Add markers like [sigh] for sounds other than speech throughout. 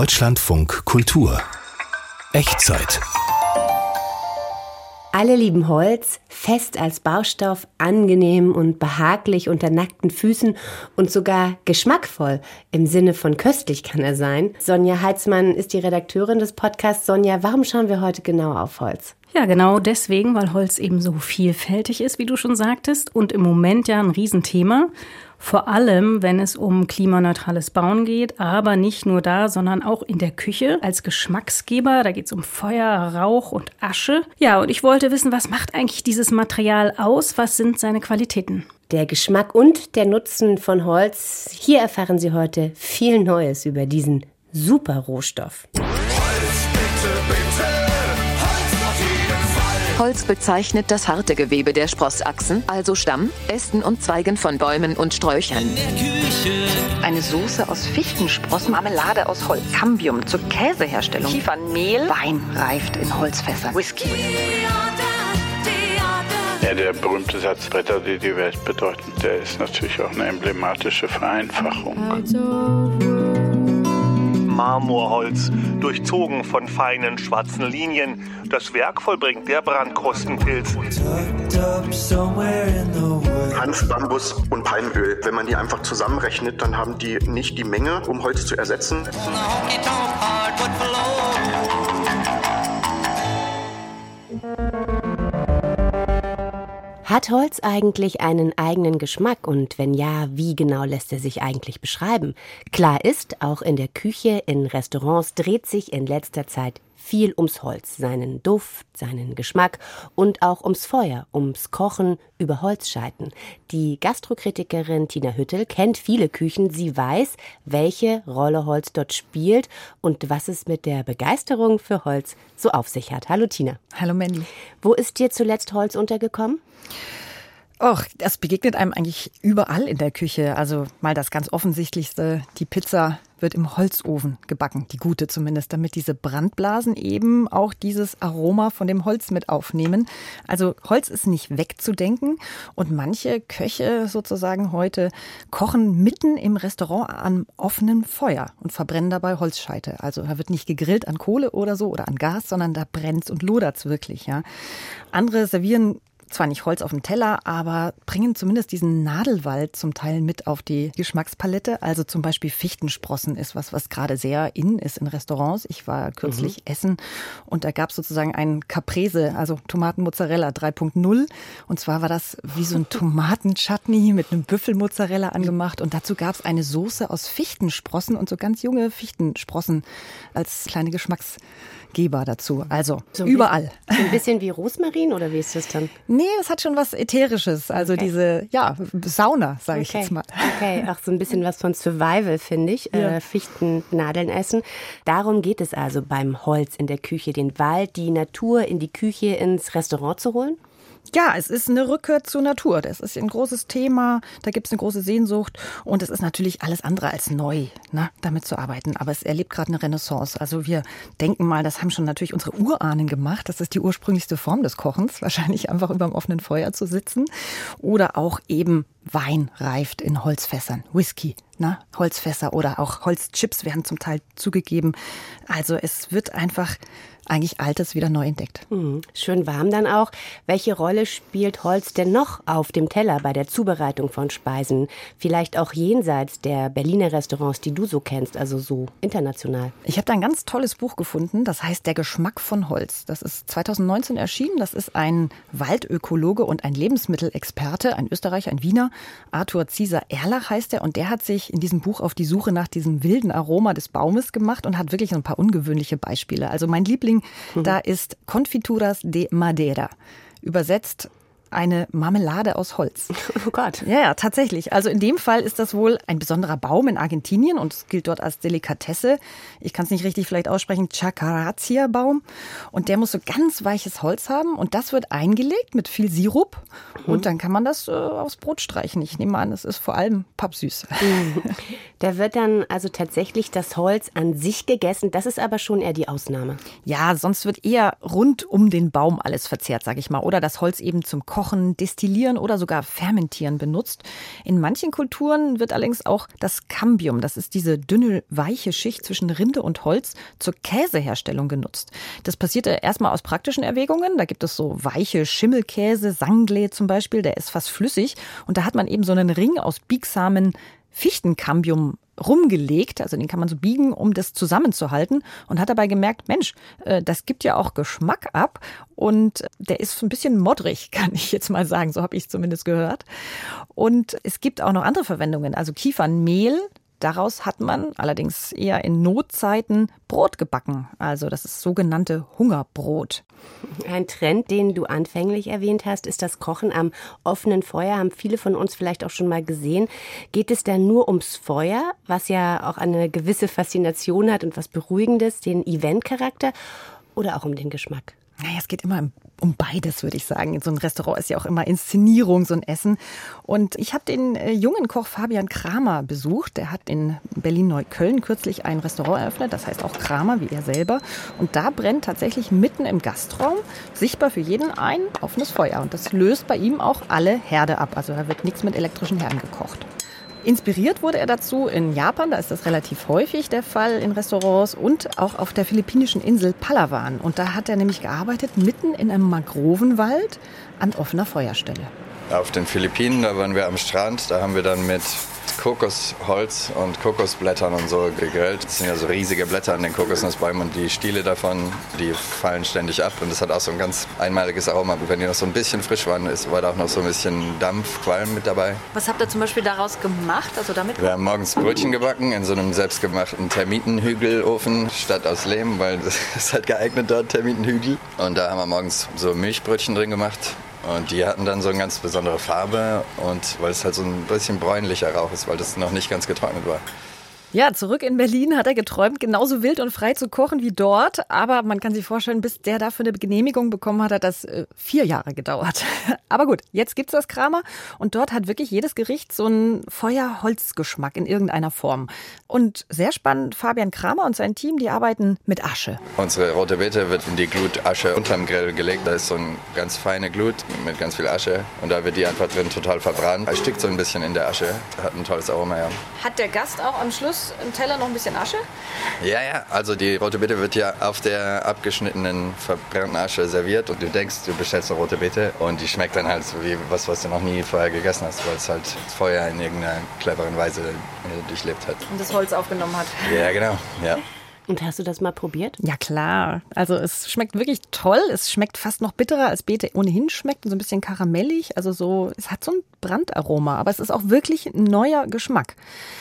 Deutschlandfunk Kultur Echtzeit alle lieben Holz, fest als Baustoff, angenehm und behaglich unter nackten Füßen und sogar geschmackvoll. Im Sinne von köstlich kann er sein. Sonja Heitzmann ist die Redakteurin des Podcasts. Sonja, warum schauen wir heute genau auf Holz? Ja, genau deswegen, weil Holz eben so vielfältig ist, wie du schon sagtest, und im Moment ja ein Riesenthema. Vor allem, wenn es um klimaneutrales Bauen geht, aber nicht nur da, sondern auch in der Küche als Geschmacksgeber. Da geht es um Feuer, Rauch und Asche. Ja, und ich wollte wissen, was macht eigentlich dieses Material aus? Was sind seine Qualitäten? Der Geschmack und der Nutzen von Holz. Hier erfahren Sie heute viel Neues über diesen super Rohstoff. Holz bezeichnet das harte Gewebe der Sprossachsen, also Stamm, Ästen und Zweigen von Bäumen und Sträuchern. Eine Soße aus Fichtensprossen, Marmelade aus Holz, Cambium zur Käseherstellung, Kiefernmehl, Wein reift in Holzfässern, Whisky. Ja, der berühmte Satz Bretter, die die Welt bedeuten, der ist natürlich auch eine emblematische Vereinfachung. Marmorholz, durchzogen von feinen schwarzen Linien. Das Werk vollbringt der Brandkostenpilz. Hanf, Bambus und Palmöl. Wenn man die einfach zusammenrechnet, dann haben die nicht die Menge, um Holz zu ersetzen. Hat Holz eigentlich einen eigenen Geschmack und wenn ja, wie genau lässt er sich eigentlich beschreiben? Klar ist, auch in der Küche, in Restaurants dreht sich in letzter Zeit viel ums Holz, seinen Duft, seinen Geschmack und auch ums Feuer, ums Kochen über Holzscheiten. Die Gastrokritikerin Tina Hüttel kennt viele Küchen. Sie weiß, welche Rolle Holz dort spielt und was es mit der Begeisterung für Holz so auf sich hat. Hallo Tina. Hallo Mandy. Wo ist dir zuletzt Holz untergekommen? Och, das begegnet einem eigentlich überall in der Küche. Also mal das ganz offensichtlichste, die Pizza wird im Holzofen gebacken, die gute zumindest, damit diese Brandblasen eben auch dieses Aroma von dem Holz mit aufnehmen. Also Holz ist nicht wegzudenken und manche Köche sozusagen heute kochen mitten im Restaurant an offenem Feuer und verbrennen dabei Holzscheite. Also da wird nicht gegrillt an Kohle oder so oder an Gas, sondern da brennt's und lodert's wirklich, ja. Andere servieren zwar nicht Holz auf dem Teller, aber bringen zumindest diesen Nadelwald zum Teil mit auf die Geschmackspalette. Also zum Beispiel Fichtensprossen ist was, was gerade sehr in ist in Restaurants. Ich war kürzlich mhm. essen und da gab es sozusagen einen Caprese, also Tomatenmozzarella 3.0. Und zwar war das wie so ein [laughs] Tomatenchutney mit einem Büffelmozzarella angemacht. Und dazu gab es eine Soße aus Fichtensprossen und so ganz junge Fichtensprossen als kleine Geschmacks Geber dazu. Also so überall. Bisschen, so ein bisschen wie Rosmarin oder wie ist das dann? [laughs] Nee, das hat schon was Ätherisches. Also okay. diese, ja, Sauna, sage okay. ich jetzt mal. Okay, auch so ein bisschen was von Survival, finde ich. Ja. Äh, Fichtennadeln essen. Darum geht es also beim Holz in der Küche, den Wald, die Natur in die Küche, ins Restaurant zu holen? Ja, es ist eine Rückkehr zur Natur. Das ist ein großes Thema. Da gibt es eine große Sehnsucht. Und es ist natürlich alles andere als neu, ne, damit zu arbeiten. Aber es erlebt gerade eine Renaissance. Also wir denken mal, das haben schon natürlich unsere Urahnen gemacht. Das ist die ursprünglichste Form des Kochens. [laughs] Wahrscheinlich einfach über dem offenen Feuer zu sitzen. Oder auch eben Wein reift in Holzfässern. Whisky, ne? Holzfässer oder auch Holzchips werden zum Teil zugegeben. Also es wird einfach eigentlich Altes wieder neu entdeckt. Mhm. Schön warm dann auch. Welche Rolle spielt Holz denn noch auf dem Teller bei der Zubereitung von Speisen? Vielleicht auch jenseits der Berliner Restaurants, die du so kennst, also so international. Ich habe da ein ganz tolles Buch gefunden, das heißt Der Geschmack von Holz. Das ist 2019 erschienen. Das ist ein Waldökologe und ein Lebensmittelexperte, ein Österreicher, ein Wiener. Arthur Zieser Erlach heißt er und der hat sich in diesem Buch auf die Suche nach diesem wilden Aroma des Baumes gemacht und hat wirklich ein paar ungewöhnliche Beispiele. Also mein Liebling mhm. da ist Confituras de Madeira. Übersetzt eine Marmelade aus Holz. [laughs] Oh Gott. Ja, ja, tatsächlich. Also in dem Fall ist das wohl ein besonderer Baum in Argentinien und es gilt dort als Delikatesse. Ich kann es nicht richtig vielleicht aussprechen, Chacaratia-Baum. Und der muss so ganz weiches Holz haben und das wird eingelegt mit viel Sirup mhm. und dann kann man das äh, aufs Brot streichen. Ich nehme an, es ist vor allem pappsüß. Mhm. Da wird dann also tatsächlich das Holz an sich gegessen. Das ist aber schon eher die Ausnahme. Ja, sonst wird eher rund um den Baum alles verzehrt, sage ich mal. Oder das Holz eben zum Kochen Kochen, Destillieren oder sogar Fermentieren benutzt. In manchen Kulturen wird allerdings auch das Cambium, das ist diese dünne, weiche Schicht zwischen Rinde und Holz, zur Käseherstellung genutzt. Das passierte erstmal aus praktischen Erwägungen. Da gibt es so weiche Schimmelkäse, Sangle zum Beispiel, der ist fast flüssig. Und da hat man eben so einen Ring aus biegsamen Fichtenkambium rumgelegt, also den kann man so biegen, um das zusammenzuhalten und hat dabei gemerkt, Mensch, äh, das gibt ja auch Geschmack ab und der ist ein bisschen modrig, [laughs] kann ich jetzt mal sagen, so habe ich es zumindest gehört. Und es gibt auch noch andere Verwendungen, also Kiefernmehl, Daraus hat man allerdings eher in Notzeiten Brot gebacken. Also das ist sogenannte Hungerbrot. Ein Trend, den du anfänglich erwähnt hast, ist das Kochen am offenen Feuer. Haben viele von uns vielleicht auch schon mal gesehen. Geht es da nur ums Feuer, was ja auch eine gewisse Faszination hat und was Beruhigendes, den Eventcharakter, oder auch um den Geschmack? Naja, es geht immer um beides, würde ich sagen. In so einem Restaurant ist ja auch immer Inszenierung, so ein Essen. Und ich habe den äh, jungen Koch Fabian Kramer besucht. Der hat in Berlin-Neukölln kürzlich ein Restaurant eröffnet, das heißt auch Kramer, wie er selber. Und da brennt tatsächlich mitten im Gastraum, sichtbar für jeden, ein offenes Feuer. Und das löst bei ihm auch alle Herde ab. Also da wird nichts mit elektrischen Herden gekocht. Inspiriert wurde er dazu in Japan, da ist das relativ häufig der Fall in Restaurants und auch auf der philippinischen Insel Palawan. Und da hat er nämlich gearbeitet mitten in einem Mangrovenwald an offener Feuerstelle. Auf den Philippinen, da waren wir am Strand, da haben wir dann mit Kokosholz und Kokosblättern und so gegrillt. Das sind ja so riesige Blätter an den Kokosnussbäumen und die Stiele davon, die fallen ständig ab. Und das hat auch so ein ganz einmaliges Aroma. Wenn die noch so ein bisschen frisch waren, ist, war da auch noch so ein bisschen Dampf, Qualm mit dabei. Was habt ihr zum Beispiel daraus gemacht? Also damit Wir haben morgens Brötchen gebacken in so einem selbstgemachten Termitenhügelofen statt aus Lehm, weil [laughs] das ist halt geeignet dort, Termitenhügel. Und da haben wir morgens so Milchbrötchen drin gemacht und die hatten dann so eine ganz besondere Farbe und weil es halt so ein bisschen bräunlicher Rauch ist, weil das noch nicht ganz getrocknet war. Ja, zurück in Berlin hat er geträumt, genauso wild und frei zu kochen wie dort. Aber man kann sich vorstellen, bis der dafür eine Genehmigung bekommen hat, hat das äh, vier Jahre gedauert. [laughs] Aber gut, jetzt gibt's das Kramer und dort hat wirklich jedes Gericht so einen Feuerholzgeschmack in irgendeiner Form. Und sehr spannend, Fabian Kramer und sein Team, die arbeiten mit Asche. Unsere rote Beete wird in die Glutasche unterm Grill gelegt. Da ist so eine ganz feine Glut mit ganz viel Asche und da wird die einfach drin total verbrannt. Erstickt so ein bisschen in der Asche. Hat ein tolles Aroma, ja. Hat der Gast auch am Schluss im Teller noch ein bisschen Asche? Ja, ja. Also die rote Beete wird ja auf der abgeschnittenen, verbrannten Asche serviert und du denkst, du bestellst eine rote Beete und die schmeckt dann halt so wie was, was du noch nie vorher gegessen hast, weil es halt Feuer in irgendeiner cleveren Weise äh, durchlebt hat. Und das Holz aufgenommen hat. Ja, genau. Ja. Und hast du das mal probiert? Ja, klar. Also es schmeckt wirklich toll. Es schmeckt fast noch bitterer als Beete ohnehin schmeckt und so ein bisschen karamellig. Also so, es hat so ein Brandaroma, aber es ist auch wirklich ein neuer Geschmack.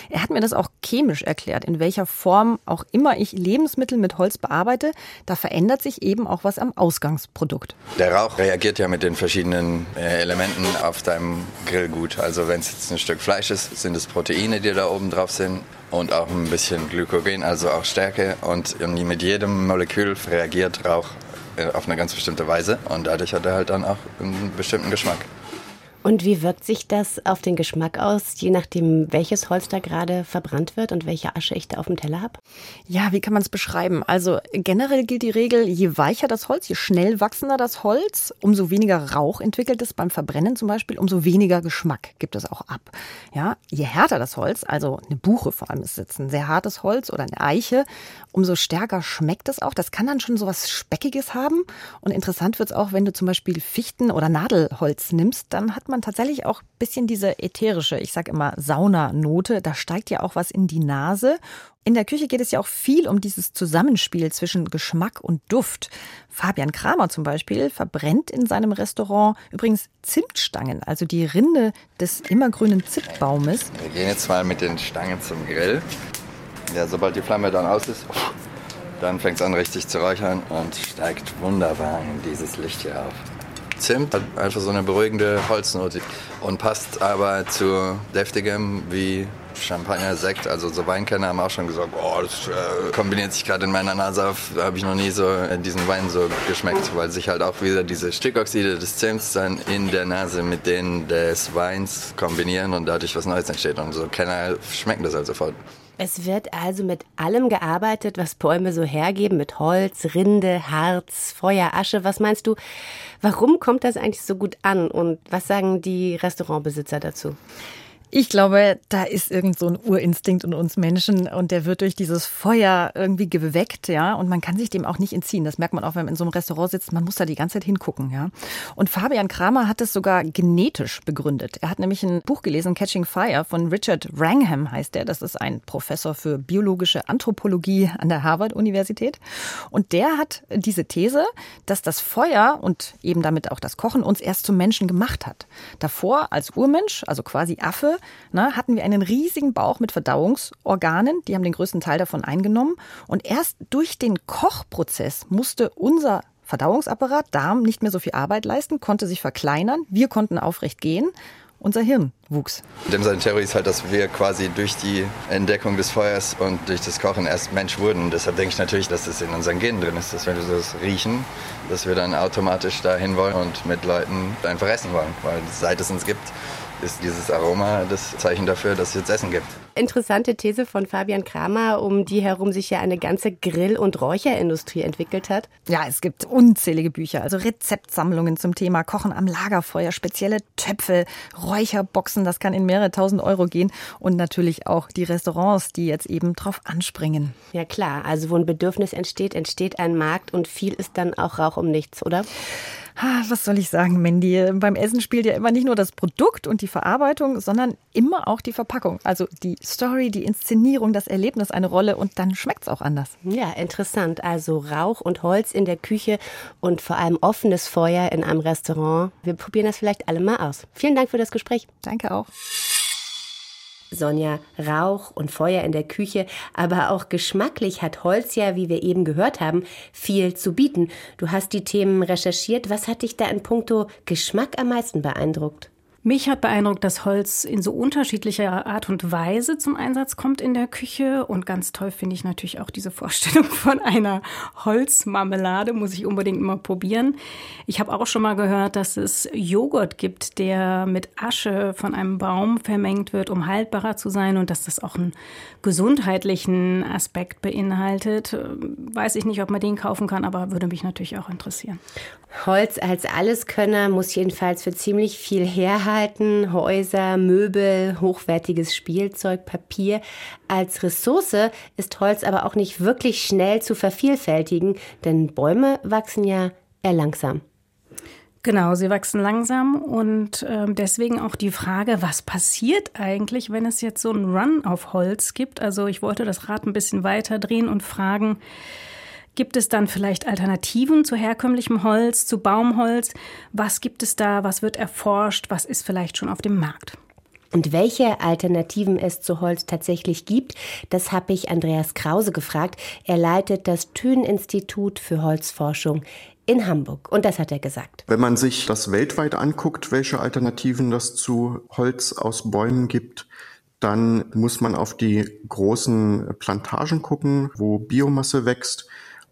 Er hat mir das auch chemisch erklärt, in welcher Form auch immer ich Lebensmittel mit Holz bearbeite, da verändert sich eben auch was am Ausgangsprodukt. Der Rauch reagiert ja mit den verschiedenen äh, Elementen auf deinem Grill gut. Also wenn es jetzt ein Stück Fleisch ist, sind es Proteine, die da oben drauf sind und auch ein bisschen Glykogen, also auch Stärke. Und mit jedem Molekül reagiert Rauch äh, auf eine ganz bestimmte Weise und dadurch hat er halt dann auch einen bestimmten Geschmack. Und wie wirkt sich das auf den Geschmack aus, je nachdem, welches Holz da gerade verbrannt wird und welche Asche ich da auf dem Teller habe? Ja, wie kann man es beschreiben? Also generell gilt die Regel, je weicher das Holz, je schnell wachsender das Holz, umso weniger Rauch entwickelt es beim Verbrennen zum Beispiel, umso weniger Geschmack gibt es auch ab. Ja, je härter das Holz, also eine Buche vor allem ist jetzt ein sehr hartes Holz oder eine Eiche, umso stärker schmeckt es auch. Das kann dann schon so was Speckiges haben. Und interessant wird es auch, wenn du zum Beispiel Fichten- oder Nadelholz nimmst, dann hat man tatsächlich auch ein bisschen diese ätherische, ich sage immer Saunanote. Da steigt ja auch was in die Nase. In der Küche geht es ja auch viel um dieses Zusammenspiel zwischen Geschmack und Duft. Fabian Kramer zum Beispiel verbrennt in seinem Restaurant übrigens Zimtstangen, also die Rinde des immergrünen Zimtbaumes. Wir gehen jetzt mal mit den Stangen zum Grill. Ja, sobald die Flamme dann aus ist, dann fängt es an richtig zu räuchern und steigt wunderbar in dieses Licht hier auf. Zimt hat einfach so eine beruhigende Holznote und passt aber zu deftigem wie Champagner, Sekt. Also so Weinkenner haben auch schon gesagt, oh, das äh, kombiniert sich gerade in meiner Nase auf. Habe ich noch nie so äh, diesen Wein so geschmeckt, weil sich halt auch wieder diese Stickoxide des Zimts dann in der Nase mit denen des Weins kombinieren und dadurch was Neues entsteht. Und so Kenner schmecken das halt sofort. Es wird also mit allem gearbeitet, was Bäume so hergeben, mit Holz, Rinde, Harz, Feuer, Asche. Was meinst du, warum kommt das eigentlich so gut an und was sagen die Restaurantbesitzer dazu? Ich glaube, da ist irgend so ein Urinstinkt in uns Menschen und der wird durch dieses Feuer irgendwie geweckt, ja. Und man kann sich dem auch nicht entziehen. Das merkt man auch, wenn man in so einem Restaurant sitzt. Man muss da die ganze Zeit hingucken, ja. Und Fabian Kramer hat es sogar genetisch begründet. Er hat nämlich ein Buch gelesen, Catching Fire von Richard Wrangham heißt der. Das ist ein Professor für biologische Anthropologie an der Harvard-Universität. Und der hat diese These, dass das Feuer und eben damit auch das Kochen uns erst zum Menschen gemacht hat. Davor als Urmensch, also quasi Affe, ne, hatten wir einen riesigen Bauch mit Verdauungsorganen, die haben den größten Teil davon eingenommen. Und erst durch den Kochprozess musste unser Verdauungsapparat, Darm, nicht mehr so viel Arbeit leisten, konnte sich verkleinern, wir konnten aufrecht gehen unser Hirn wuchs. Dem seine Theorie ist halt, dass wir quasi durch die Entdeckung des Feuers und durch das Kochen erst Mensch wurden. Deshalb denke ich natürlich, dass es in unseren Genen drin ist, dass wenn wir das riechen, dass wir dann automatisch dahin wollen und mit Leuten einfach essen wollen. Weil seit es uns gibt, ist dieses Aroma das Zeichen dafür, dass es jetzt Essen gibt. Interessante These von Fabian Kramer, um die herum sich ja eine ganze Grill- und Räucherindustrie entwickelt hat. Ja, es gibt unzählige Bücher, also Rezeptsammlungen zum Thema Kochen am Lagerfeuer, spezielle Töpfe, Räucherboxen, das kann in mehrere tausend Euro gehen und natürlich auch die Restaurants, die jetzt eben drauf anspringen. Ja klar, also wo ein Bedürfnis entsteht, entsteht ein Markt und viel ist dann auch Rauch um nichts, oder? Was soll ich sagen, Mandy? Beim Essen spielt ja immer nicht nur das Produkt und die Verarbeitung, sondern immer auch die Verpackung. Also die Story, die Inszenierung, das Erlebnis eine Rolle und dann schmeckt es auch anders. Ja, interessant. Also Rauch und Holz in der Küche und vor allem offenes Feuer in einem Restaurant. Wir probieren das vielleicht alle mal aus. Vielen Dank für das Gespräch. Danke auch. Sonja, Rauch und Feuer in der Küche, aber auch geschmacklich hat Holz ja, wie wir eben gehört haben, viel zu bieten. Du hast die Themen recherchiert. Was hat dich da in puncto Geschmack am meisten beeindruckt? Mich hat beeindruckt, dass Holz in so unterschiedlicher Art und Weise zum Einsatz kommt in der Küche. Und ganz toll finde ich natürlich auch diese Vorstellung [laughs] von einer Holzmarmelade. Muss ich unbedingt mal probieren. Ich habe auch schon mal gehört, dass es Joghurt gibt, der mit Asche von einem Baum vermengt wird, um haltbarer zu sein. Und dass das auch einen gesundheitlichen Aspekt beinhaltet. Weiß ich nicht, ob man den kaufen kann, aber würde mich natürlich auch interessieren. Holz als Alleskönner muss jedenfalls für ziemlich viel herhalten. Häuser, Möbel, hochwertiges Spielzeug, Papier. Als Ressource ist Holz aber auch nicht wirklich schnell zu vervielfältigen, denn Bäume wachsen ja eher langsam. Genau, sie wachsen langsam und äh, deswegen auch die Frage, was passiert eigentlich, wenn es jetzt so einen Run auf Holz gibt? Also ich wollte das Rad ein bisschen weiter drehen und fragen, Gibt es dann vielleicht Alternativen zu herkömmlichem Holz, zu Baumholz? Was gibt es da? Was wird erforscht? Was ist vielleicht schon auf dem Markt? Und welche Alternativen es zu Holz tatsächlich gibt, das habe ich Andreas Krause gefragt. Er leitet das Thün-Institut für Holzforschung in Hamburg. Und das hat er gesagt. Wenn man sich das weltweit anguckt, welche Alternativen das zu Holz aus Bäumen gibt, dann muss man auf die großen Plantagen gucken, wo Biomasse wächst.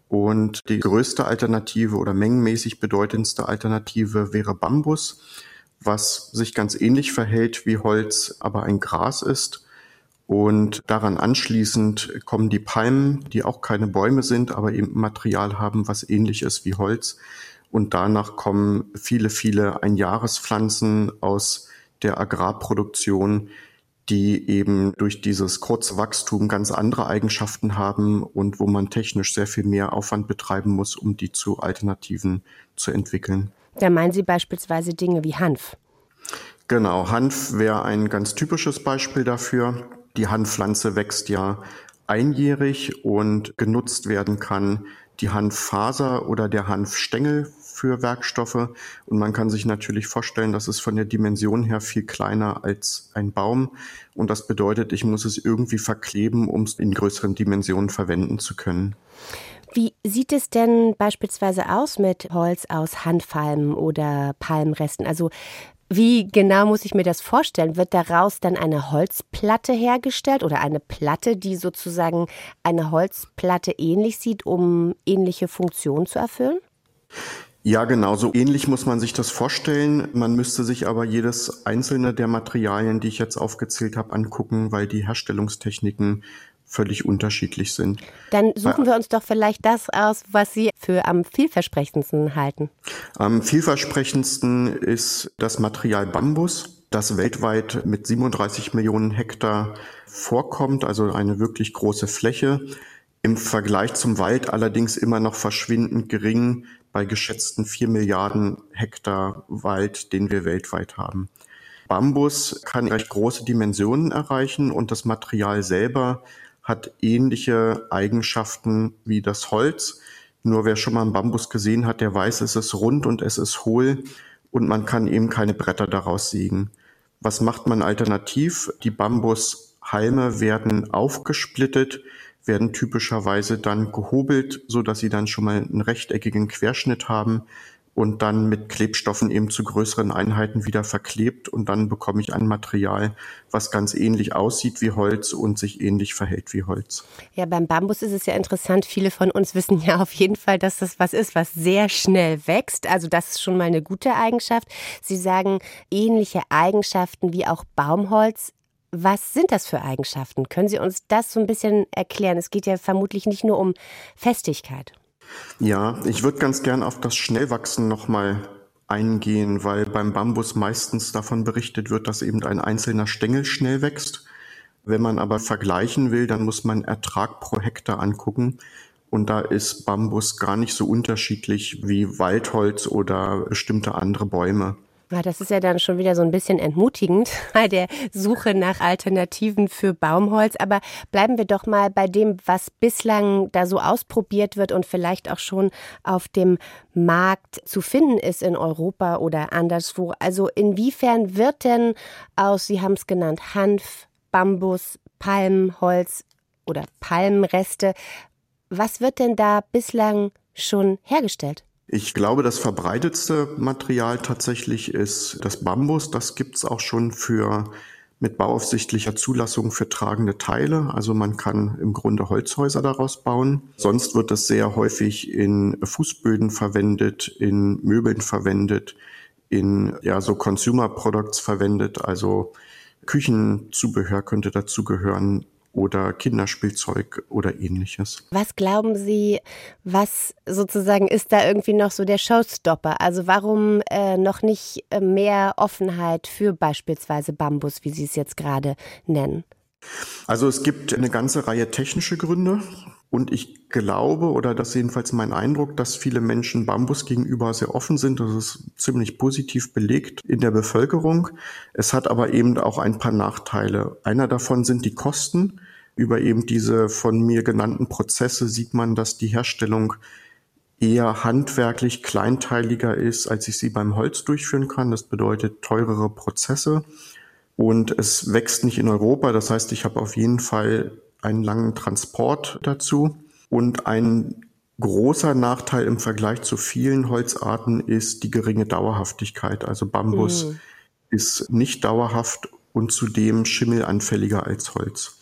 Und die größte Alternative oder mengenmäßig bedeutendste Alternative wäre Bambus, was sich ganz ähnlich verhält wie Holz, aber ein Gras ist. Und daran anschließend kommen die Palmen, die auch keine Bäume sind, aber eben Material haben, was ähnlich ist wie Holz. Und danach kommen viele, viele Einjahrespflanzen aus der Agrarproduktion, die eben durch dieses kurze Wachstum ganz andere Eigenschaften haben und wo man technisch sehr viel mehr Aufwand betreiben muss, um die zu Alternativen zu entwickeln. Da meinen Sie beispielsweise Dinge wie Hanf. Genau, Hanf wäre ein ganz typisches Beispiel dafür. Die Hanfpflanze wächst ja einjährig und genutzt werden kann die Hanffaser oder der Hanfstängel für Werkstoffe. Und man kann sich natürlich vorstellen, das ist von der Dimension her viel kleiner als ein Baum. Und das bedeutet, ich muss es irgendwie verkleben, um es in größeren Dimensionen verwenden zu können. Wie sieht es denn beispielsweise aus mit Holz aus Handpalmen oder Palmresten? Also wie genau muss ich mir das vorstellen? Wird daraus dann eine Holzplatte hergestellt oder eine Platte, die sozusagen eine Holzplatte ähnlich sieht, um ähnliche Funktionen zu erfüllen? Ja, genau, so ähnlich muss man sich das vorstellen. Man müsste sich aber jedes einzelne der Materialien, die ich jetzt aufgezählt habe, angucken, weil die Herstellungstechniken völlig unterschiedlich sind. Dann suchen wir uns doch vielleicht das aus, was Sie für am vielversprechendsten halten. Am vielversprechendsten ist das Material Bambus, das weltweit mit 37 Millionen Hektar vorkommt, also eine wirklich große Fläche. Im Vergleich zum Wald allerdings immer noch verschwindend gering bei geschätzten vier Milliarden Hektar Wald, den wir weltweit haben. Bambus kann recht große Dimensionen erreichen und das Material selber hat ähnliche Eigenschaften wie das Holz. Nur wer schon mal einen Bambus gesehen hat, der weiß, es ist rund und es ist hohl und man kann eben keine Bretter daraus sägen. Was macht man alternativ? Die Bambushalme werden aufgesplittet, werden typischerweise dann gehobelt, so dass sie dann schon mal einen rechteckigen Querschnitt haben und dann mit Klebstoffen eben zu größeren Einheiten wieder verklebt und dann bekomme ich ein Material, was ganz ähnlich aussieht wie Holz und sich ähnlich verhält wie Holz. Ja, beim Bambus ist es ja interessant. Viele von uns wissen ja auf jeden Fall, dass das was ist, was sehr schnell wächst. Also das ist schon mal eine gute Eigenschaft. Sie sagen ähnliche Eigenschaften wie auch Baumholz. Was sind das für Eigenschaften? Können Sie uns das so ein bisschen erklären? Es geht ja vermutlich nicht nur um Festigkeit. Ja, ich würde ganz gern auf das Schnellwachsen nochmal eingehen, weil beim Bambus meistens davon berichtet wird, dass eben ein einzelner Stängel schnell wächst. Wenn man aber vergleichen will, dann muss man Ertrag pro Hektar angucken. Und da ist Bambus gar nicht so unterschiedlich wie Waldholz oder bestimmte andere Bäume. Ja, das ist ja dann schon wieder so ein bisschen entmutigend [laughs] bei der Suche nach Alternativen für Baumholz. Aber bleiben wir doch mal bei dem, was bislang da so ausprobiert wird und vielleicht auch schon auf dem Markt zu finden ist in Europa oder anderswo. Also inwiefern wird denn aus, Sie haben es genannt, Hanf, Bambus, Palmholz oder Palmreste, was wird denn da bislang schon hergestellt? Ich glaube, das verbreitetste Material tatsächlich ist das Bambus. Das gibt's auch schon für mit bauaufsichtlicher Zulassung für tragende Teile. Also man kann im Grunde Holzhäuser daraus bauen. Sonst wird es sehr häufig in Fußböden verwendet, in Möbeln verwendet, in ja so Consumer Products verwendet. Also Küchenzubehör könnte dazu gehören oder Kinderspielzeug oder ähnliches. Was glauben Sie, was sozusagen ist da irgendwie noch so der Showstopper? Also warum äh, noch nicht äh, mehr Offenheit für beispielsweise Bambus, wie Sie es jetzt gerade nennen? Also es gibt eine ganze Reihe technische Gründe. Und ich glaube, oder das ist jedenfalls mein Eindruck, dass viele Menschen Bambus gegenüber sehr offen sind. Das ist ziemlich positiv belegt in der Bevölkerung. Es hat aber eben auch ein paar Nachteile. Einer davon sind die Kosten. Über eben diese von mir genannten Prozesse sieht man, dass die Herstellung eher handwerklich kleinteiliger ist, als ich sie beim Holz durchführen kann. Das bedeutet teurere Prozesse. Und es wächst nicht in Europa. Das heißt, ich habe auf jeden Fall einen langen Transport dazu. Und ein großer Nachteil im Vergleich zu vielen Holzarten ist die geringe Dauerhaftigkeit. Also Bambus mhm. ist nicht dauerhaft und zudem schimmelanfälliger als Holz.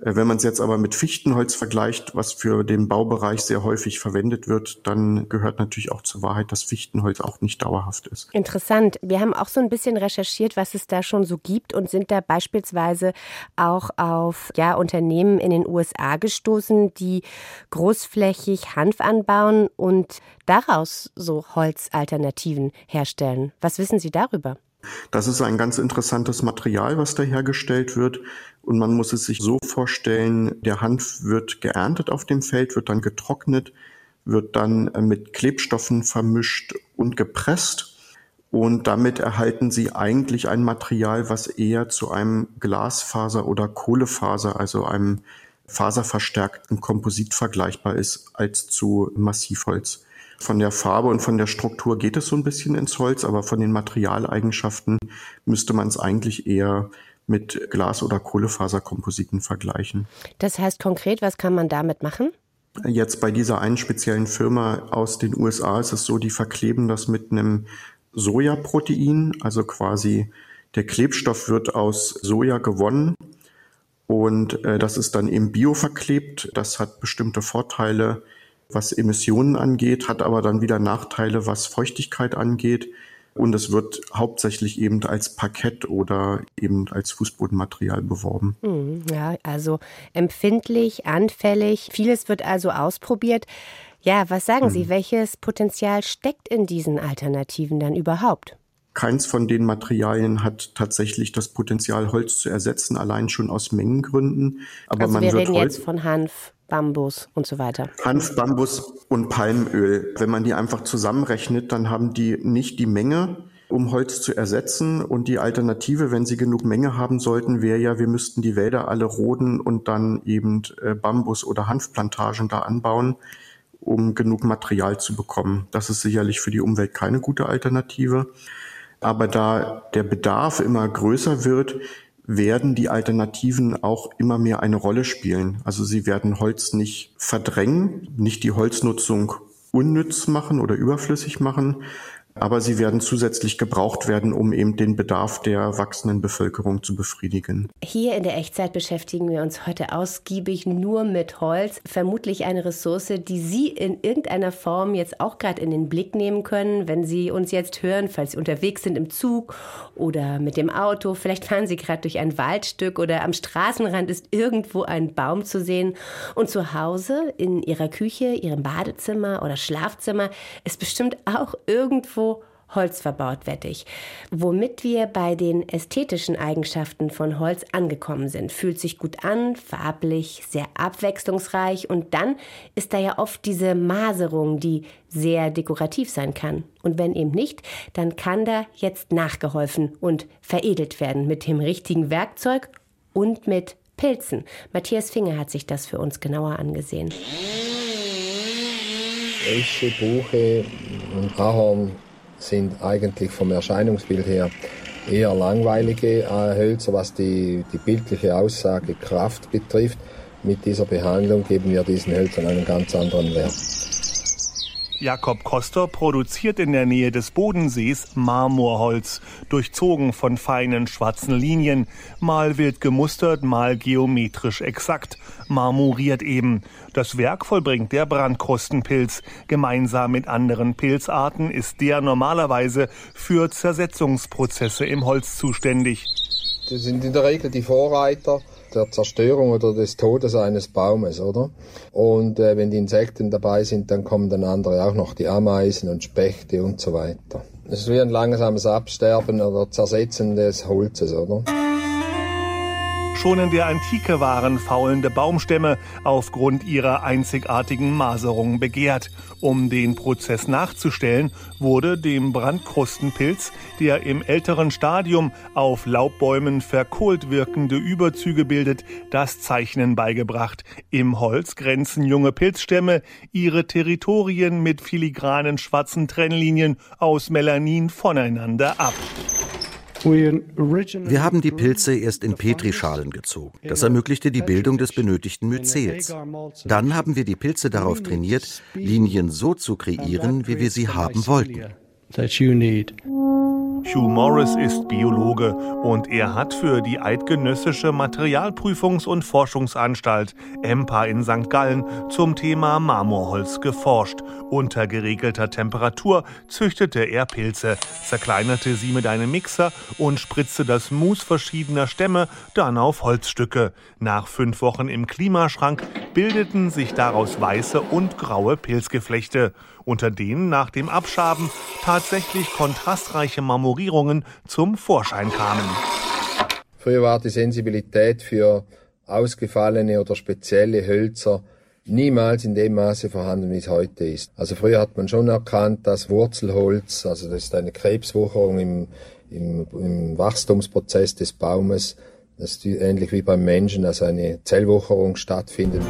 Äh, wenn man es jetzt aber mit Fichtenholz vergleicht, was für den Baubereich sehr häufig verwendet wird, dann gehört natürlich auch zur Wahrheit, dass Fichtenholz auch nicht dauerhaft ist. Interessant. Wir haben auch so ein bisschen recherchiert, was es da schon so gibt und sind da beispielsweise auch auf ja, Unternehmen in den USA gestoßen, die großflächig Hanf anbauen und daraus so Holzalternativen herstellen. Was wissen Sie darüber? Das ist ein ganz interessantes Material, was da hergestellt wird. Und man muss es sich so vorstellen, der Hanf wird geerntet auf dem Feld, wird dann getrocknet, wird dann äh, mit Klebstoffen vermischt und gepresst. Und damit erhalten Sie eigentlich ein Material, was eher zu einem Glasfaser oder Kohlefaser, also einem faserverstärkten Komposit vergleichbar ist, als zu Massivholz. Von der Farbe und von der Struktur geht es so ein bisschen ins Holz, aber von den Materialeigenschaften müsste man es eigentlich eher mit Glas- oder Kohlefaserkompositen vergleichen. Das heißt konkret, was kann man damit machen? Jetzt bei dieser einen speziellen Firma aus den USA ist es so, die verkleben das mit einem Sojaprotein, also quasi der Klebstoff wird aus Soja gewonnen und äh, das ist dann eben bioverklebt. Das hat bestimmte Vorteile, was Emissionen angeht, hat aber dann wieder Nachteile, was Feuchtigkeit angeht. Und es wird hauptsächlich eben als Parkett oder eben als Fußbodenmaterial beworben. Hm, ja, also empfindlich, anfällig, vieles wird also ausprobiert. Ja, was sagen Sie, hm. welches Potenzial steckt in diesen Alternativen dann überhaupt? Keins von den Materialien hat tatsächlich das Potenzial, Holz zu ersetzen, allein schon aus Mengengründen. Aber also man wir reden jetzt von Hanf, Bambus und so weiter. Hanf, Bambus und Palmöl. Wenn man die einfach zusammenrechnet, dann haben die nicht die Menge, um Holz zu ersetzen. Und die Alternative, wenn sie genug Menge haben sollten, wäre ja, wir müssten die Wälder alle roden und dann eben äh, Bambus- oder Hanfplantagen da anbauen, um genug Material zu bekommen. Das ist sicherlich für die Umwelt keine gute Alternative. Aber da der Bedarf immer größer wird, werden die Alternativen auch immer mehr eine Rolle spielen. Also sie werden Holz nicht verdrängen, nicht die Holznutzung unnütz machen oder überflüssig machen, aber sie werden zusätzlich gebraucht werden, um eben den Bedarf der wachsenden Bevölkerung zu befriedigen. Hier in der Echtzeit beschäftigen wir uns heute ausgiebig nur mit Holz, vermutlich eine Ressource, die Sie in irgendeiner Form jetzt auch gerade in den Blick nehmen können, wenn Sie uns jetzt hören, falls Sie unterwegs sind im Zug oder mit dem Auto. Vielleicht fahren Sie gerade durch ein Waldstück oder am Straßenrand ist irgendwo ein Baum zu sehen. Und zu Hause, in Ihrer Küche, Ihrem Badezimmer oder Schlafzimmer, ist bestimmt auch irgendwo Holz verbaut, wette ich. Womit wir bei den ästhetischen Eigenschaften von Holz angekommen sind. Fühlt sich gut an, farblich, sehr abwechslungsreich und dann ist da ja oft diese Maserung, die sehr dekorativ sein kann. Und wenn eben nicht, dann kann da jetzt nachgeholfen und veredelt werden mit dem richtigen Werkzeug und mit Pilzen. Matthias Finger hat sich das für uns genauer angesehen. Esche, Buche Ahorn sind eigentlich vom Erscheinungsbild her eher langweilige äh, Hölzer, was die, die bildliche Aussagekraft betrifft. Mit dieser Behandlung geben wir diesen Hölzern einen ganz anderen Wert. Jakob Koster produziert in der Nähe des Bodensees Marmorholz, durchzogen von feinen schwarzen Linien, mal wild gemustert, mal geometrisch exakt, marmoriert eben. Das Werk vollbringt der Brandkrustenpilz. Gemeinsam mit anderen Pilzarten ist der normalerweise für Zersetzungsprozesse im Holz zuständig. Das sind in der Regel die Vorreiter der Zerstörung oder des Todes eines Baumes, oder? Und äh, wenn die Insekten dabei sind, dann kommen dann andere auch noch, die Ameisen und Spechte und so weiter. Es ist wie ein langsames Absterben oder Zersetzen des Holzes, oder? Schon in der Antike waren faulende Baumstämme aufgrund ihrer einzigartigen Maserung begehrt. Um den Prozess nachzustellen, wurde dem Brandkrustenpilz, der im älteren Stadium auf Laubbäumen verkohlt wirkende Überzüge bildet, das Zeichnen beigebracht. Im Holz grenzen junge Pilzstämme ihre Territorien mit filigranen schwarzen Trennlinien aus Melanin voneinander ab. Wir haben die Pilze erst in Petrischalen gezogen. Das ermöglichte die Bildung des benötigten Myzels. Dann haben wir die Pilze darauf trainiert, Linien so zu kreieren, wie wir sie haben wollten. Hugh Morris ist Biologe und er hat für die Eidgenössische Materialprüfungs- und Forschungsanstalt EMPA in St. Gallen zum Thema Marmorholz geforscht. Unter geregelter Temperatur züchtete er Pilze, zerkleinerte sie mit einem Mixer und spritzte das Mus verschiedener Stämme dann auf Holzstücke. Nach fünf Wochen im Klimaschrank bildeten sich daraus weiße und graue Pilzgeflechte unter denen nach dem Abschaben tatsächlich kontrastreiche Marmorierungen zum Vorschein kamen. Früher war die Sensibilität für ausgefallene oder spezielle Hölzer niemals in dem Maße vorhanden, wie es heute ist. Also früher hat man schon erkannt, dass Wurzelholz, also das ist eine Krebswucherung im, im, im Wachstumsprozess des Baumes, das ist ähnlich wie beim Menschen, dass eine Zellwucherung stattfindet.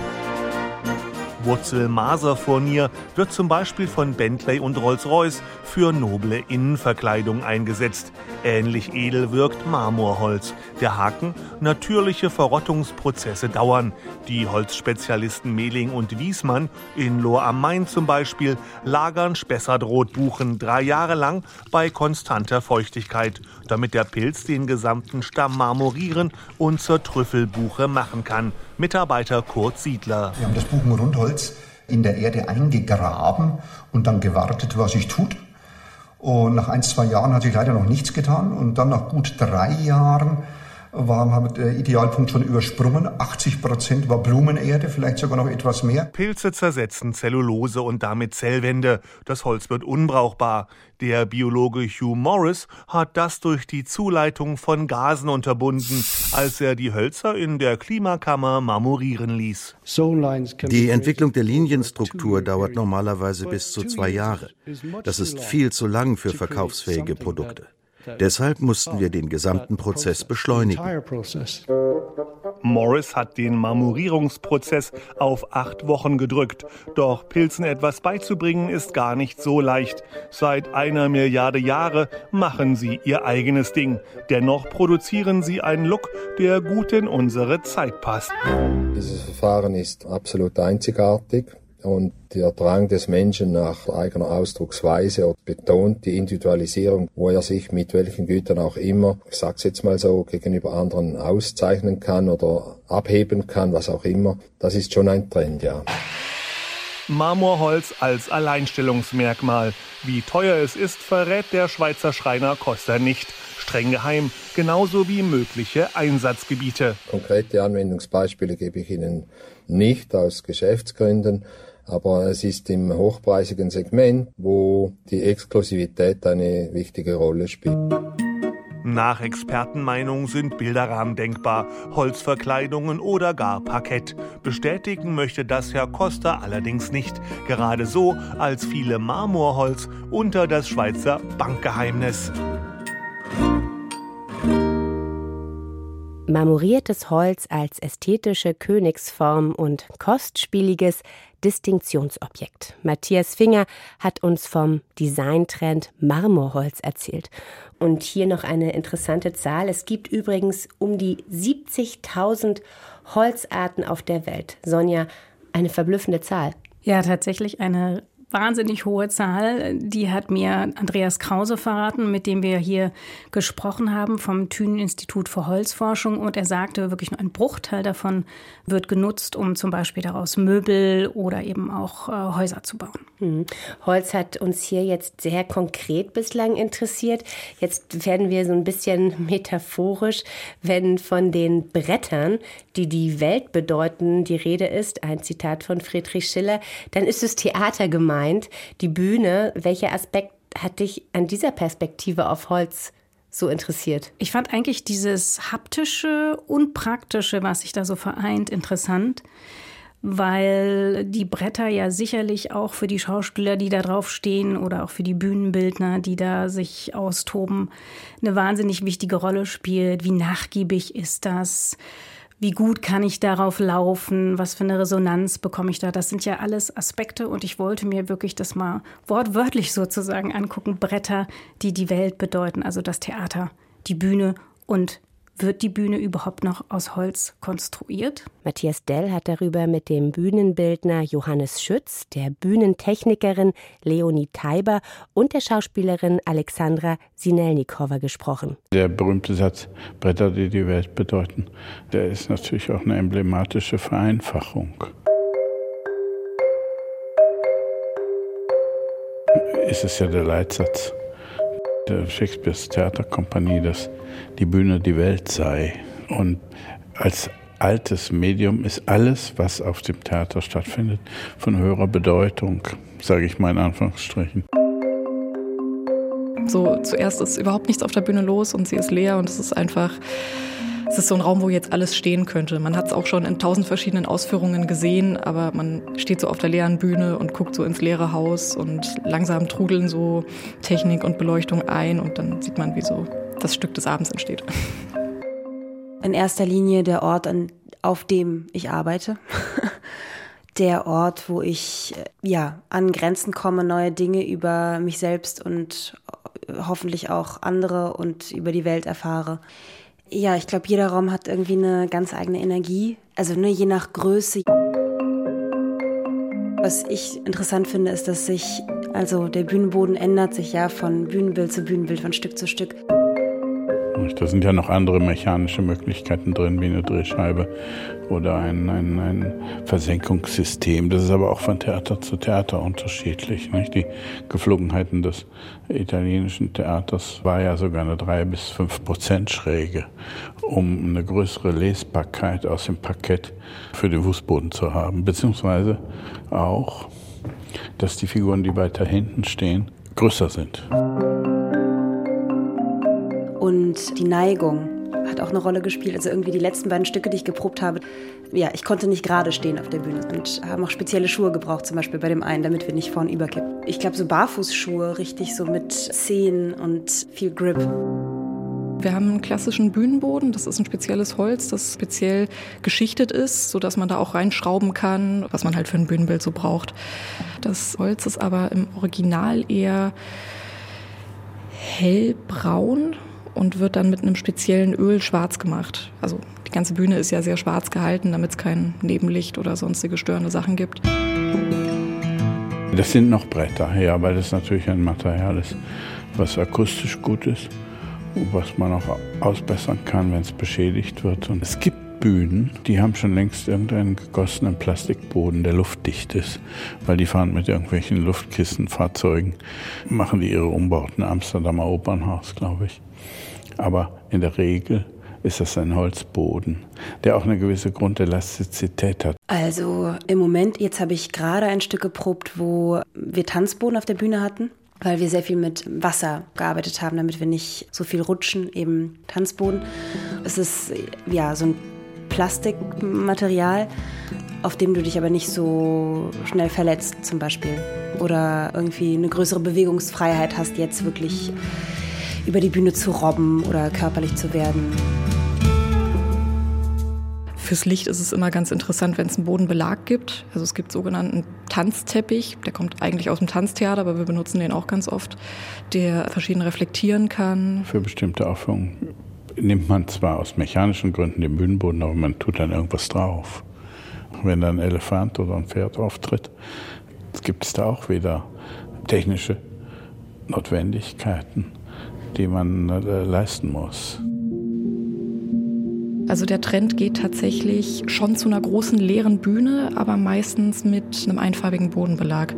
Wurzel-Maser-Furnier wird zum Beispiel von Bentley und Rolls-Royce für noble Innenverkleidung eingesetzt. Ähnlich edel wirkt Marmorholz. Der Haken, natürliche Verrottungsprozesse dauern. Die Holzspezialisten Mehling und Wiesmann in Lohr am Main zum Beispiel lagern Spessartrotbuchen drei Jahre lang bei konstanter Feuchtigkeit, damit der Pilz den gesamten Stamm marmorieren und zur Trüffelbuche machen kann. Mitarbeiter Kurt Siedler. Wir haben das Buchenrundholz in der Erde eingegraben und dann gewartet, was sich tut. Und nach ein, zwei Jahren hat sich leider noch nichts getan. Und dann nach gut drei Jahren war, haben wir den Idealpunkt schon übersprungen. 80 Prozent war Blumenerde, vielleicht sogar noch etwas mehr. Pilze zersetzen Zellulose und damit Zellwände. Das Holz wird unbrauchbar. Der Biologe Hugh Morris hat das durch die Zuleitung von Gasen unterbunden, als er die Hölzer in der Klimakammer marmorieren ließ. Die Entwicklung der Linienstruktur dauert normalerweise bis zu zwei Jahre. Das ist viel zu lang für verkaufsfähige Produkte. Deshalb mussten wir den gesamten Prozess beschleunigen. Morris hat den Marmorierungsprozess auf acht Wochen gedrückt. Doch Pilzen etwas beizubringen ist gar nicht so leicht. Seit einer Milliarde Jahre machen sie ihr eigenes Ding. Dennoch produzieren sie einen Look, der gut in unsere Zeit passt. Dieses Verfahren ist absolut einzigartig. Und der Drang des Menschen nach eigener Ausdrucksweise betont die Individualisierung, wo er sich mit welchen Gütern auch immer, ich sag's jetzt mal so, gegenüber anderen auszeichnen kann oder abheben kann, was auch immer. Das ist schon ein Trend, ja. Marmorholz als Alleinstellungsmerkmal. Wie teuer es ist, verrät der Schweizer Schreiner Costa nicht. Streng geheim, genauso wie mögliche Einsatzgebiete. Konkrete Anwendungsbeispiele gebe ich Ihnen nicht aus Geschäftsgründen aber es ist im hochpreisigen Segment, wo die Exklusivität eine wichtige Rolle spielt. Nach Expertenmeinung sind Bilderrahmen denkbar, Holzverkleidungen oder gar Parkett. Bestätigen möchte das Herr Costa allerdings nicht. Gerade so, als viele Marmorholz unter das Schweizer Bankgeheimnis. Marmoriertes Holz als ästhetische Königsform und kostspieliges Distinktionsobjekt. Matthias Finger hat uns vom Designtrend Marmorholz erzählt. Und hier noch eine interessante Zahl. Es gibt übrigens um die 70.000 Holzarten auf der Welt. Sonja, eine verblüffende Zahl. Ja, tatsächlich eine wahnsinnig hohe Zahl. Die hat mir Andreas Krause verraten, mit dem wir hier gesprochen haben vom Thünen-Institut für Holzforschung. Und er sagte, wirklich nur ein Bruchteil davon wird genutzt, um zum Beispiel daraus Möbel oder eben auch äh, Häuser zu bauen. Mhm. Holz hat uns hier jetzt sehr konkret bislang interessiert. Jetzt werden wir so ein bisschen metaphorisch, wenn von den Brettern, die die Welt bedeuten, die Rede ist, ein Zitat von Friedrich Schiller, dann ist es Theater gemeint, die Bühne. Welcher Aspekt hat dich an dieser Perspektive auf Holz so interessiert? Ich fand eigentlich dieses haptische und praktische, was sich da so vereint, interessant weil die Bretter ja sicherlich auch für die Schauspieler, die da drauf stehen oder auch für die Bühnenbildner, die da sich austoben, eine wahnsinnig wichtige Rolle spielt. Wie nachgiebig ist das? Wie gut kann ich darauf laufen? Was für eine Resonanz bekomme ich da? Das sind ja alles Aspekte und ich wollte mir wirklich das mal wortwörtlich sozusagen angucken. Bretter, die die Welt bedeuten, also das Theater, die Bühne und wird die Bühne überhaupt noch aus Holz konstruiert? Matthias Dell hat darüber mit dem Bühnenbildner Johannes Schütz, der Bühnentechnikerin Leonie Teiber und der Schauspielerin Alexandra Sinelnikova gesprochen. Der berühmte Satz, Bretter, die die Welt bedeuten, der ist natürlich auch eine emblematische Vereinfachung. Es ist ja der Leitsatz der Shakespeares Theaterkompanie, dass die Bühne die Welt sei. Und als altes Medium ist alles, was auf dem Theater stattfindet, von höherer Bedeutung, sage ich mal in Anführungsstrichen. So, zuerst ist überhaupt nichts auf der Bühne los und sie ist leer und es ist einfach es ist so ein Raum, wo jetzt alles stehen könnte. Man hat es auch schon in tausend verschiedenen Ausführungen gesehen, aber man steht so auf der leeren Bühne und guckt so ins leere Haus und langsam trudeln so Technik und Beleuchtung ein und dann sieht man, wie so das Stück des Abends entsteht. In erster Linie der Ort, an, auf dem ich arbeite. [laughs] der Ort, wo ich ja an Grenzen komme, neue Dinge über mich selbst und hoffentlich auch andere und über die Welt erfahre. Ja, ich glaube, jeder Raum hat irgendwie eine ganz eigene Energie. Also ne, je nach Größe. Was ich interessant finde, ist, dass sich, also der Bühnenboden ändert sich ja von Bühnenbild zu Bühnenbild, von Stück zu Stück. Da sind ja noch andere mechanische Möglichkeiten drin, wie eine Drehscheibe oder ein, ein, ein Versenkungssystem. Das ist aber auch von Theater zu Theater unterschiedlich. Nicht? Die Geflogenheiten des italienischen Theaters war ja sogar eine drei bis fünf Prozent Schräge, um eine größere Lesbarkeit aus dem Parkett für den Fußboden zu haben. Beziehungsweise auch, dass die Figuren, die weiter hinten stehen, größer sind. Und die Neigung hat auch eine Rolle gespielt. Also irgendwie die letzten beiden Stücke, die ich geprobt habe, ja, ich konnte nicht gerade stehen auf der Bühne und haben auch spezielle Schuhe gebraucht, zum Beispiel bei dem einen, damit wir nicht vorn überkippen. Ich glaube, so Barfußschuhe, richtig so mit Zehen und viel Grip. Wir haben einen klassischen Bühnenboden. Das ist ein spezielles Holz, das speziell geschichtet ist, sodass man da auch reinschrauben kann, was man halt für ein Bühnenbild so braucht. Das Holz ist aber im Original eher hellbraun und wird dann mit einem speziellen Öl schwarz gemacht. Also die ganze Bühne ist ja sehr schwarz gehalten, damit es kein Nebenlicht oder sonstige störende Sachen gibt. Das sind noch Bretter, ja, weil das natürlich ein Material ist, was akustisch gut ist und was man auch ausbessern kann, wenn es beschädigt wird. Und es gibt Bühnen, die haben schon längst irgendeinen gegossenen Plastikboden, der luftdicht ist, weil die fahren mit irgendwelchen Luftkissenfahrzeugen, machen die ihre Umbauten. Amsterdamer Opernhaus, glaube ich. Aber in der Regel ist das ein Holzboden, der auch eine gewisse Grundelastizität hat. Also im Moment, jetzt habe ich gerade ein Stück geprobt, wo wir Tanzboden auf der Bühne hatten, weil wir sehr viel mit Wasser gearbeitet haben, damit wir nicht so viel rutschen, eben Tanzboden. Es ist ja so ein Plastikmaterial, auf dem du dich aber nicht so schnell verletzt zum Beispiel. Oder irgendwie eine größere Bewegungsfreiheit hast, jetzt wirklich über die Bühne zu robben oder körperlich zu werden. Fürs Licht ist es immer ganz interessant, wenn es einen Bodenbelag gibt. Also es gibt sogenannten Tanzteppich, der kommt eigentlich aus dem Tanztheater, aber wir benutzen den auch ganz oft, der verschieden reflektieren kann. Für bestimmte Aufführungen nimmt man zwar aus mechanischen Gründen den Bühnenboden, aber man tut dann irgendwas drauf. Wenn da ein Elefant oder ein Pferd auftritt, gibt es da auch wieder technische Notwendigkeiten, die man äh, leisten muss. Also der Trend geht tatsächlich schon zu einer großen leeren Bühne, aber meistens mit einem einfarbigen Bodenbelag.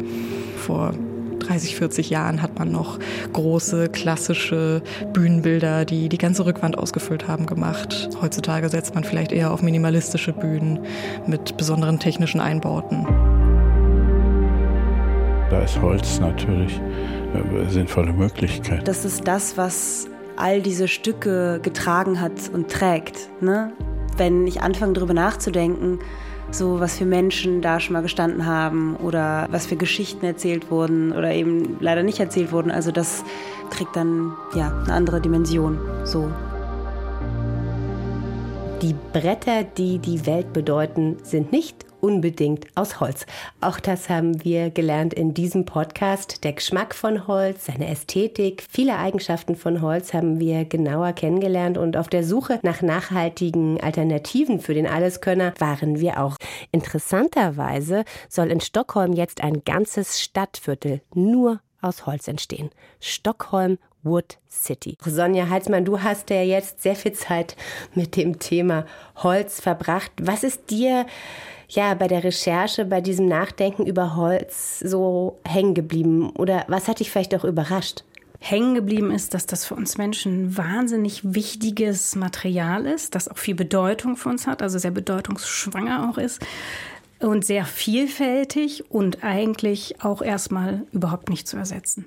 Vor 30, 40 Jahren hat man noch große klassische Bühnenbilder, die die ganze Rückwand ausgefüllt haben, gemacht. Heutzutage setzt man vielleicht eher auf minimalistische Bühnen mit besonderen technischen Einbauten. Da ist Holz natürlich sinnvolle Möglichkeit. Das ist das, was all diese Stücke getragen hat und trägt. Ne? Wenn ich anfange darüber nachzudenken, so was für Menschen da schon mal gestanden haben oder was für Geschichten erzählt wurden oder eben leider nicht erzählt wurden, also das kriegt dann ja eine andere Dimension. So. Die Bretter, die die Welt bedeuten, sind nicht unbedingt aus Holz. Auch das haben wir gelernt in diesem Podcast. Der Geschmack von Holz, seine Ästhetik, viele Eigenschaften von Holz haben wir genauer kennengelernt und auf der Suche nach nachhaltigen Alternativen für den Alleskönner waren wir auch. Interessanterweise soll in Stockholm jetzt ein ganzes Stadtviertel nur aus Holz entstehen. Stockholm Wood City. Sonja Heitzmann, du hast ja jetzt sehr viel Zeit mit dem Thema Holz verbracht. Was ist dir ja bei der Recherche, bei diesem Nachdenken über Holz so hängen geblieben? Oder was hat dich vielleicht auch überrascht? Hängen geblieben ist, dass das für uns Menschen wahnsinnig wichtiges Material ist, das auch viel Bedeutung für uns hat, also sehr bedeutungsschwanger auch ist und sehr vielfältig und eigentlich auch erstmal überhaupt nicht zu ersetzen.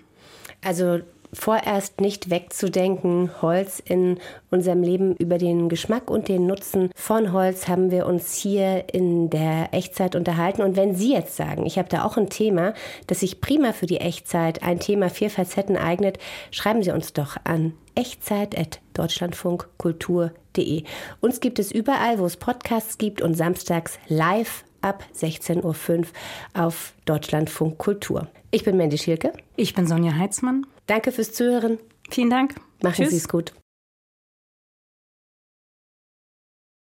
Also vorerst nicht wegzudenken. Holz in unserem Leben über den Geschmack und den Nutzen von Holz haben wir uns hier in der Echtzeit unterhalten. Und wenn Sie jetzt sagen, ich habe da auch ein Thema, das sich prima für die Echtzeit, ein Thema vier Facetten eignet, schreiben Sie uns doch an echtzeit.deutschlandfunkkultur.de. Uns gibt es überall, wo es Podcasts gibt und samstags live ab 16.05 Uhr auf Deutschlandfunk Kultur. Ich bin Mandy Schilke. Ich bin Sonja Heitzmann. Danke fürs Zuhören. Vielen Dank. Machen Sie es gut.